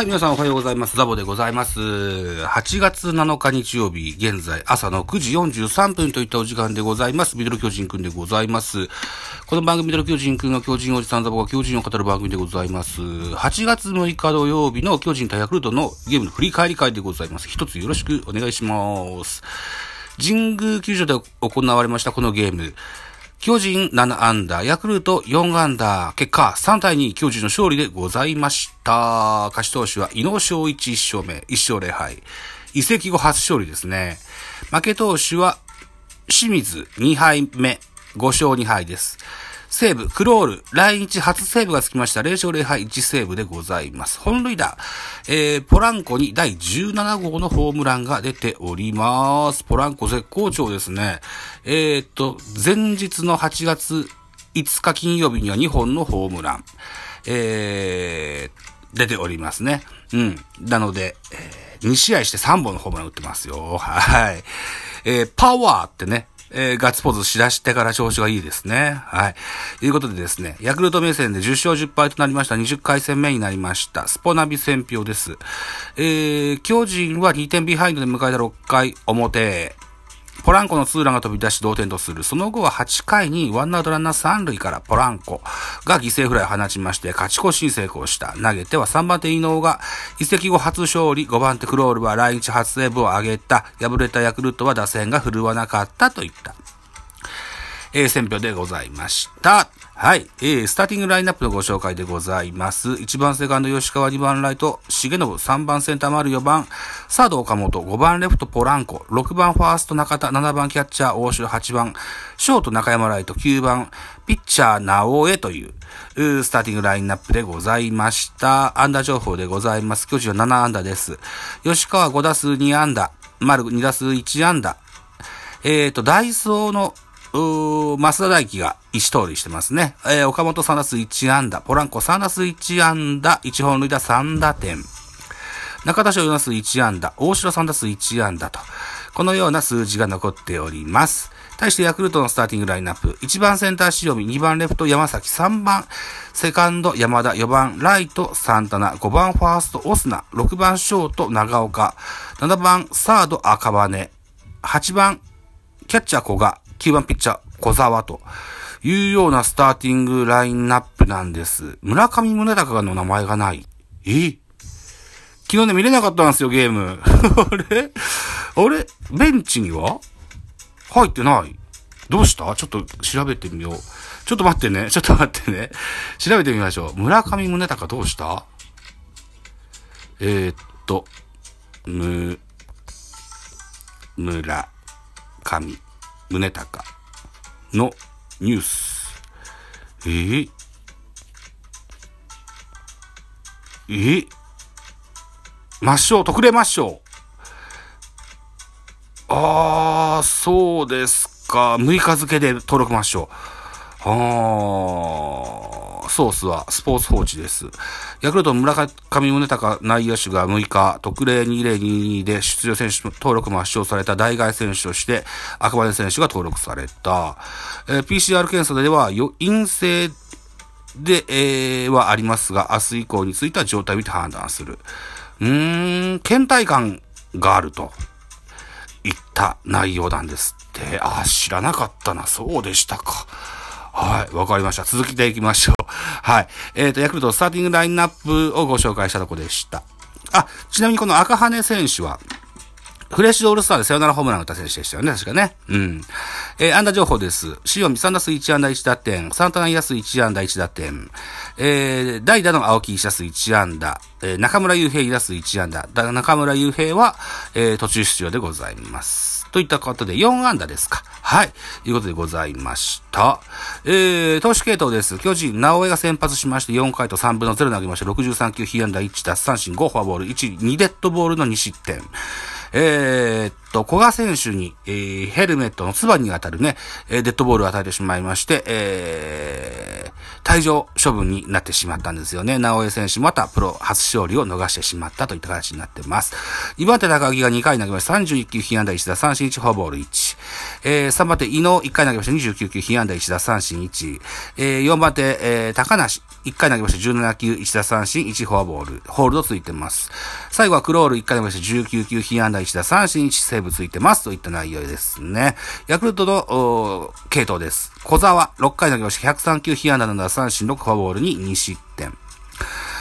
はい、皆さんおはようございます。ザボでございます。8月7日日曜日、現在朝の9時43分といったお時間でございます。ミドル巨人くんでございます。この番組ミドル巨人くんの巨人おじさんザボが巨人を語る番組でございます。8月6日土曜日の巨人対ヤクルトのゲームの振り返り会でございます。一つよろしくお願いします。神宮球場で行われましたこのゲーム。巨人7アンダー、ヤクルト4アンダー、結果3対2、巨人の勝利でございました。勝ち投手は、井野翔一1勝目、1勝0敗。移籍後初勝利ですね。負け投手は、清水2敗目、5勝2敗です。西武、クロール、来日初セーブがつきました。0勝0敗1セーブでございます。本塁打、えー、ポランコに第17号のホームランが出ております。ポランコ絶好調ですね。えー、っと、前日の8月5日金曜日には2本のホームラン、えー、出ておりますね。うん。なので、えー、2試合して3本のホームラン打ってますよ。はい。えー、パワーってね、えー、ガッツポーズしだしてから調子がいいですね。はい。ということでですね、ヤクルト目線で10勝10敗となりました20回戦目になりました。スポナビ戦評です。えー、巨人は2点ビハインドで迎えた6回表。ポランコのツーランが飛び出し同点とする。その後は8回にワンアウトランナー3塁からポランコが犠牲フライを放ちまして勝ち越しに成功した。投げては3番手伊能が移籍後初勝利、5番手クロールは来日初セーブを挙げた。敗れたヤクルトは打線が振るわなかったといった。えー、選挙でございました。はい。えー、スターティングラインナップのご紹介でございます。1番セカンド吉川、2番ライト重信、3番センター丸4番サード岡本、5番レフトポランコ、6番ファースト中田、7番キャッチャー大城、8番ショート中山ライト、9番ピッチャー直江という、うスターティングラインナップでございました。アンダー情報でございます。巨人は7安打です。吉川5打数2安打、丸2打数1安打。えっ、ー、と、ダイソーのうー、増田大輝が1通りしてますね。えー、岡本3打数1安打、ポランコ3打数1安打、1本塁打3打点。中田翔4打数1安打、大城3打数1安打と、このような数字が残っております。対してヤクルトのスターティングラインナップ、1番センター塩見、2番レフト山崎、3番セカンド山田、4番ライトサンタナ、5番ファーストオスナ、6番ショート長岡、7番サード赤羽、8番キャッチャー小賀、9番ピッチャー小沢というようなスターティングラインナップなんです。村上宗隆の名前がない。え？昨日ね見れなかったんですよ、ゲーム。あれ？あれ？ベンチには？入ってない。どうした？ちょっと調べてみよう。ちょっと待ってね。ちょっと待ってね。調べてみましょう。村上宗隆どうした？えー、っと、む、村上宗隆のニュース。えー、えー、抹消、特例抹消。ああ、そうですか。6日付で登録抹消。あー、ソースはスポーツ報知です。ヤクルト村上宗隆内野手が6日、特例2022で出場選手登録抹消された代替選手として、赤羽選手が登録された。えー、PCR 検査では陰性で、えー、はありますが、明日以降については状態を見て判断する。うーん、倦怠感があると。いった内容なんですって。あ、知らなかったな。そうでしたか。はい、わかりました。続きでいきましょう。はい。えっ、ー、と、ヤクルトスターティングラインナップをご紹介したとこでした。あ、ちなみにこの赤羽選手は、フレッシュオールスターでサヨナラホームラン打った選手でしたよね、確かね。うん。えー、安打情報です。塩見3打数1安打1打点、サンタナイアス1安打1打点、えー、代打の青木1打数1安打、えー、中村雄平2打数1安打、だ中村雄平は、えー、途中出場でございます。といったことで4安打ですか。はい。ということでございました。えー、投手系統です。巨人、直江が先発しまして4回と3分の0投げまして、63球、被安打1奪三振5フォアボール1、2デッドボールの2失点。えー、っと、古賀選手に、えー、ヘルメットのつばに当たるね、デッドボールを与えてしまいまして、えー、退場処分になってしまったんですよね。直江選手またプロ初勝利を逃してしまったといった形になってます。岩手高木が2回投げました。31球被安打1打三振1フォアボール1。えー、3番手、伊野、1回投げました29球、被安打1打三振1。えー、4番手、えー、高梨、1回投げました17球、1打三振、1フォアボール。ホールドついてます。最後はクロール1回投げました19球、被安打1打三振、1セーブついてます。といった内容ですね。ヤクルトの、系統です。小沢、6回投げました103球、被安打7打三振、6フォアボールに2失点。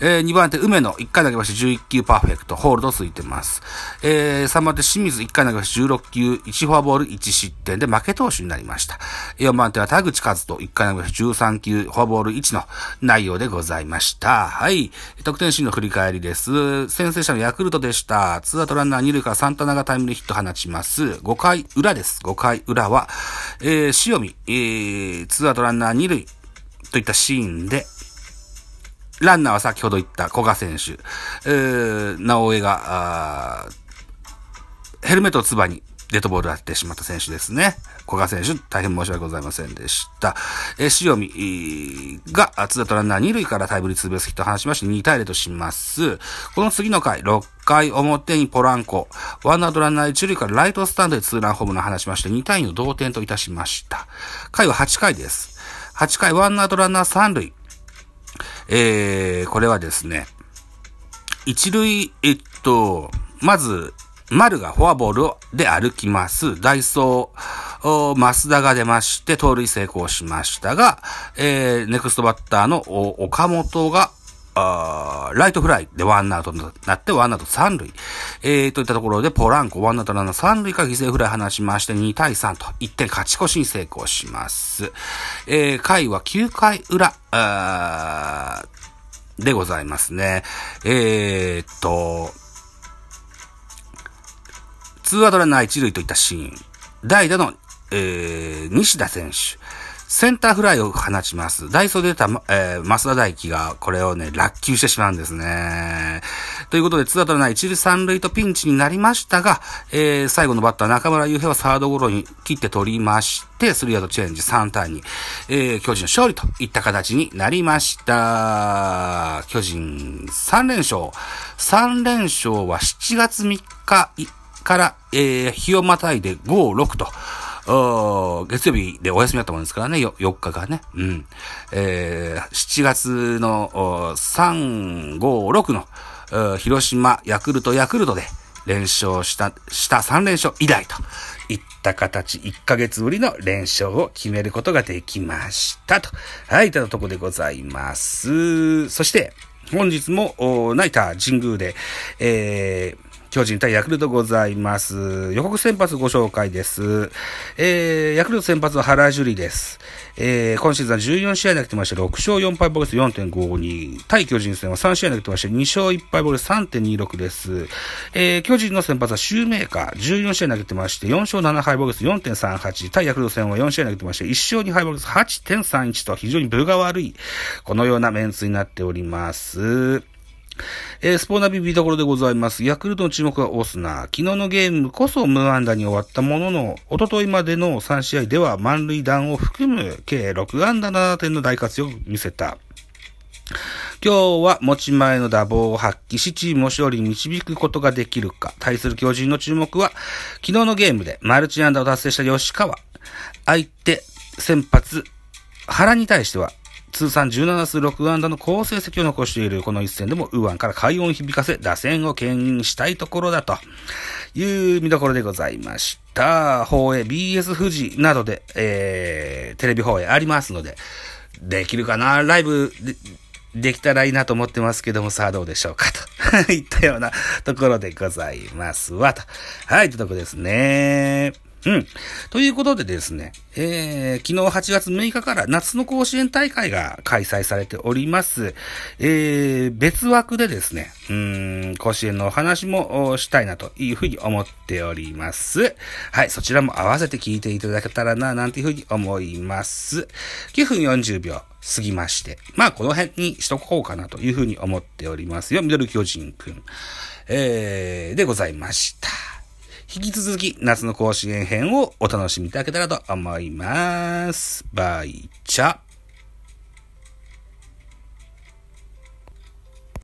えー、2番手、梅野、1回投げまして11球パーフェクト、ホールドついてます。えー、3番手、清水、1回投げまして16球、1フォアボール、1失点で負け投手になりました。4番手は田口和人、1回投げまして13球、フォアボール1の内容でございました。はい。得点シーンの振り返りです。先制者のヤクルトでした。ツーアウトランナー2塁からサンタナがタイムリーヒット放ちます。5回裏です。5回裏は、えー、塩見、えー、ツーアウトランナー2塁といったシーンで、ランナーは先ほど言った古賀選手、えー、直江が、ヘルメットをつばにデッドボールを当ててしまった選手ですね。古賀選手、大変申し訳ございませんでした。えー、塩見が、ツーアウトランナー2塁からタイムリーツーベースヒットを放しまして2対0とします。この次の回、6回表にポランコ、ワンアウトランナー1塁からライトスタンドでツーランホームの話しまして2対2の同点といたしました。回は8回です。8回ワンアウトランナー3塁。えー、これはですね、一塁、えっと、まず、丸がフォアボールで歩きます。ダイソー、増田が出まして、盗塁成功しましたが、えー、ネクストバッターの岡本が、あライトフライでワンアウトになって、ワンアウト三塁。えー、といったところで、ポランコ、ワンアウトランナー三塁か犠牲フライ放しまして、2対3と、1点勝ち越しに成功します。えー、回は9回裏、あでございますね。えー、と、ツーアウトランナー一塁といったシーン。代打の、えー、西田選手。センターフライを放ちます。ダイソーで出た、えー、増田大輝がこれをね、落球してしまうんですね。ということで、ツーアウトのない一塁三塁とピンチになりましたが、えー、最後のバッター中村祐平はサードゴロに切って取りまして、スリーアウトチェンジ3対2、えー、巨人の勝利といった形になりました。巨人3連勝。3連勝は7月3日から、えー、日をまたいで5、6と、月曜日でお休みだったもんですからね、4, 日がね。うん。えー、7月の3、5、6の、広島、ヤクルト、ヤクルトで連勝した、した3連勝以来といった形、1ヶ月ぶりの連勝を決めることができましたと。はい、いたとこでございます。そして、本日も、ナイター神宮で、えー、巨人対ヤクルトございます。予告先発ご紹介です。えー、ヤクルト先発は原樹里です。えー、今シーズンは14試合投げてまして、6勝4敗ボルス4.52。対巨人戦は3試合投げてまして、2勝1敗ボルス3.26です。えー、巨人の先発はシューメーカー、14試合投げてまして、4勝7敗ボルス4.38。対ヤクルト戦は4試合投げてまして、1勝2敗ボルス8.31と非常に分が悪い、このようなメンツになっております。えー、スポーナビ見どころでございます。ヤクルトの注目はオスナー。昨日のゲームこそ無安打に終わったものの、おとといまでの3試合では満塁弾を含む計6安打7点の大活躍を見せた。今日は持ち前の打棒を発揮し、チームを勝利に導くことができるか。対する巨人の注目は、昨日のゲームでマルチ安打を達成した吉川。相手、先発、原に対しては、通算17数6安打の好成績を残しているこの一戦でも、ウーアンから快音響かせ、打線を牽引したいところだという見どころでございました。放映 BS 富士などで、えー、テレビ放映ありますので、できるかなライブで、できたらいいなと思ってますけども、さあどうでしょうかと いったようなところでございますわ、と。はい、というとこですね。うん。ということでですね、えー、昨日8月6日から夏の甲子園大会が開催されております。えー、別枠でですね、うん、甲子園のお話もしたいなというふうに思っております。はい、そちらも合わせて聞いていただけたらな、なんていうふうに思います。9分40秒過ぎまして、まあこの辺にしとこうかなというふうに思っておりますよ。ミドル巨人くん。えー、でございました。引き続き夏の甲子園編をお楽しみいただけたらと思います。バイチャ。